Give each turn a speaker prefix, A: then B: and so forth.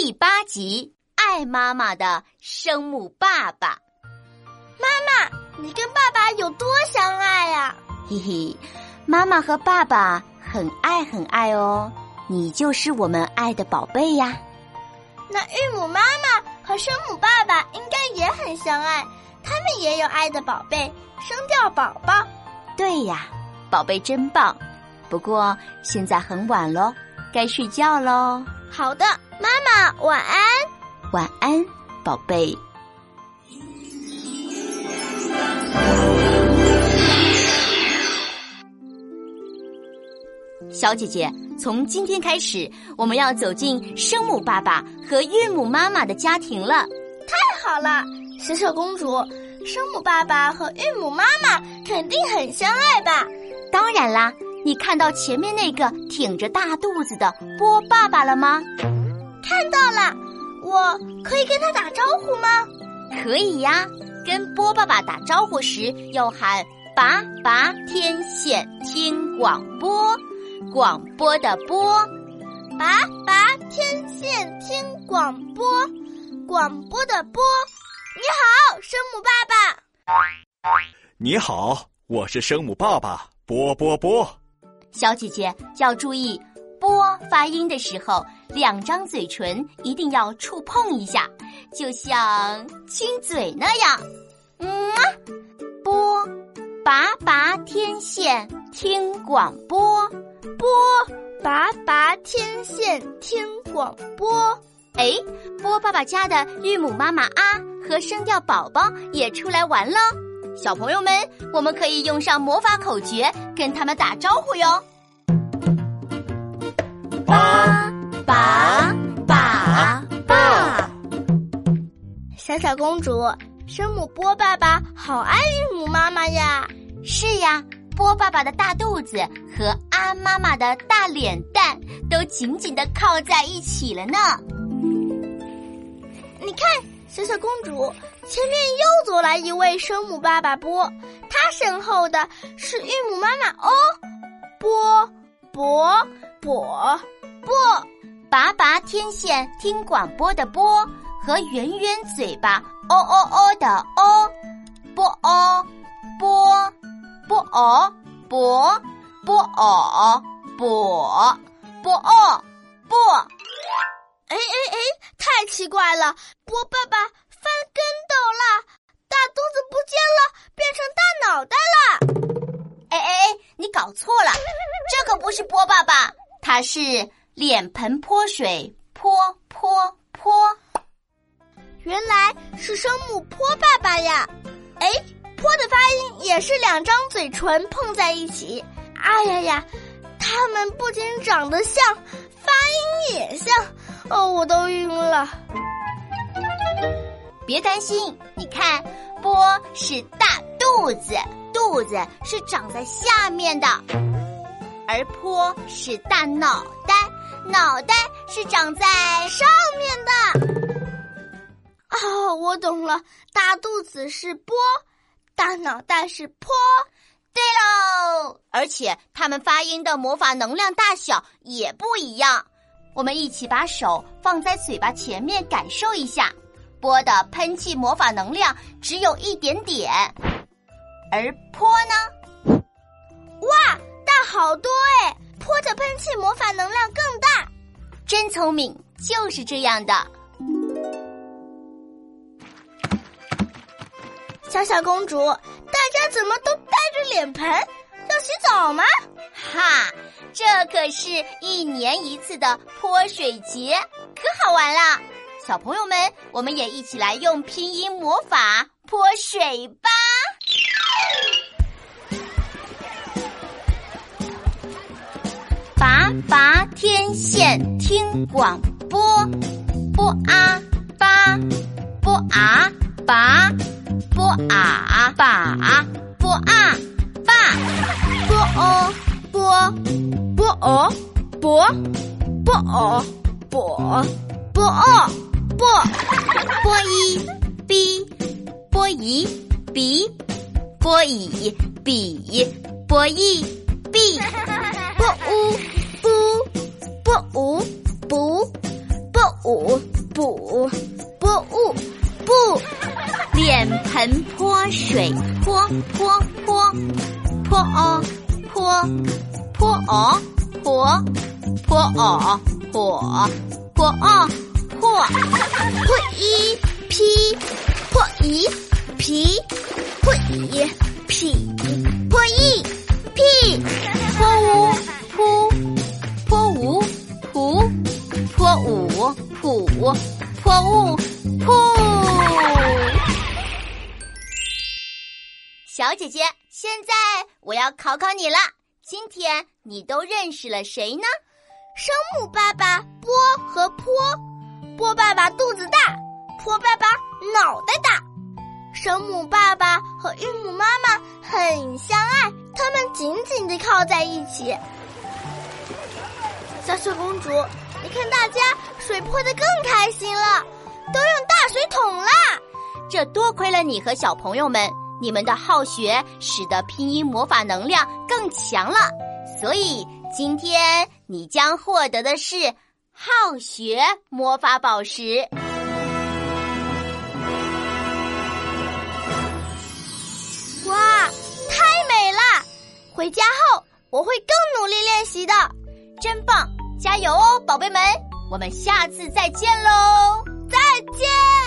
A: 第八集《爱妈妈的生母爸爸》。
B: 妈妈，你跟爸爸有多相爱呀？
A: 嘿嘿，妈妈和爸爸很爱很爱哦，你就是我们爱的宝贝呀。
B: 那孕母妈妈和生母爸爸应该也很相爱，他们也有爱的宝贝，生掉宝宝。
A: 对呀，宝贝真棒。不过现在很晚喽，该睡觉喽。
B: 好的，妈妈晚安。
A: 晚安，宝贝。小姐姐，从今天开始，我们要走进生母爸爸和育母妈妈的家庭了。
B: 太好了，小小公主，生母爸爸和育母妈妈肯定很相爱吧？
A: 当然啦。你看到前面那个挺着大肚子的波爸爸了吗？
B: 看到了，我可以跟他打招呼吗？
A: 可以呀，跟波爸爸打招呼时要喊“拔拔天线听广播”，广播的播，
B: 拔拔天线听广播，广播的播。你好，声母爸爸。
C: 你好，我是声母爸爸波波波。
A: 小姐姐要注意，波发音的时候，两张嘴唇一定要触碰一下，就像亲嘴那样。嗯，波，拔拔天线听广播，
B: 波，拔拔天线听广播。
A: 哎，波爸爸家的育母妈妈啊和声调宝宝也出来玩了。小朋友们，我们可以用上魔法口诀跟他们打招呼哟。
B: 爸爸爸爸，小小公主，生母波爸爸好爱育母妈妈呀。
A: 是呀，波爸爸的大肚子和安妈妈的大脸蛋都紧紧的靠在一起了呢。
B: 你看。小小公主，前面又走来一位生母爸爸波，他身后的是育母妈妈哦，波伯伯波，
A: 拔拔天线听广播的波和圆圆嘴巴哦哦哦的哦，波哦波波哦波波哦波波哦波。
B: 哎哎哎！太奇怪了，波爸爸翻跟斗了，大肚子不见了，变成大脑袋了。
A: 哎哎哎！你搞错了，这可不是波爸爸，他是脸盆泼水泼泼泼。
B: 原来是生母泼爸爸呀！哎，泼的发音也是两张嘴唇碰在一起。哎呀呀，他们不仅长得像，发音也像。哦，我都晕了。
A: 别担心，你看，波是大肚子，肚子是长在下面的；而坡是大脑袋，脑袋是长在上面的。
B: 哦，我懂了，大肚子是波，大脑袋是坡。
A: 对喽，而且它们发音的魔法能量大小也不一样。我们一起把手放在嘴巴前面，感受一下，波的喷气魔法能量只有一点点，而坡呢？
B: 哇，大好多哎！泼的喷气魔法能量更大，
A: 真聪明，就是这样的。
B: 小小公主，大家怎么都带着脸盆？要洗澡吗？
A: 哈，这可是一年一次的泼水节，可好玩了！小朋友们，我们也一起来用拼音魔法泼水吧！拔天线听广播，波啊拔，波啊拔，波啊拔，波啊。
B: 波哦波波哦波波哦波波哦波
A: 波一 b 波一 b 波一 b 波一 b
B: 波乌
A: 哦泼泼哦泼泼哦火泼哦破
B: 破一劈破一皮破一劈破一劈
A: 泼五扑泼五扑泼五扑泼五扑。小姐姐，现在我要考考你了。今天你都认识了谁呢？
B: 生母爸爸波和坡。波爸爸肚子大，坡爸爸脑袋大。生母爸爸和孕母妈妈很相爱，他们紧紧地靠在一起。小雪公主，你看大家水泼得更开心了，都用大水桶啦。
A: 这多亏了你和小朋友们，你们的好学使得拼音魔法能量更强了，所以今天你将获得的是。好学魔法宝石，
B: 哇，太美了！回家后我会更努力练习的，
A: 真棒！加油哦，宝贝们！我们下次再见喽，
B: 再见。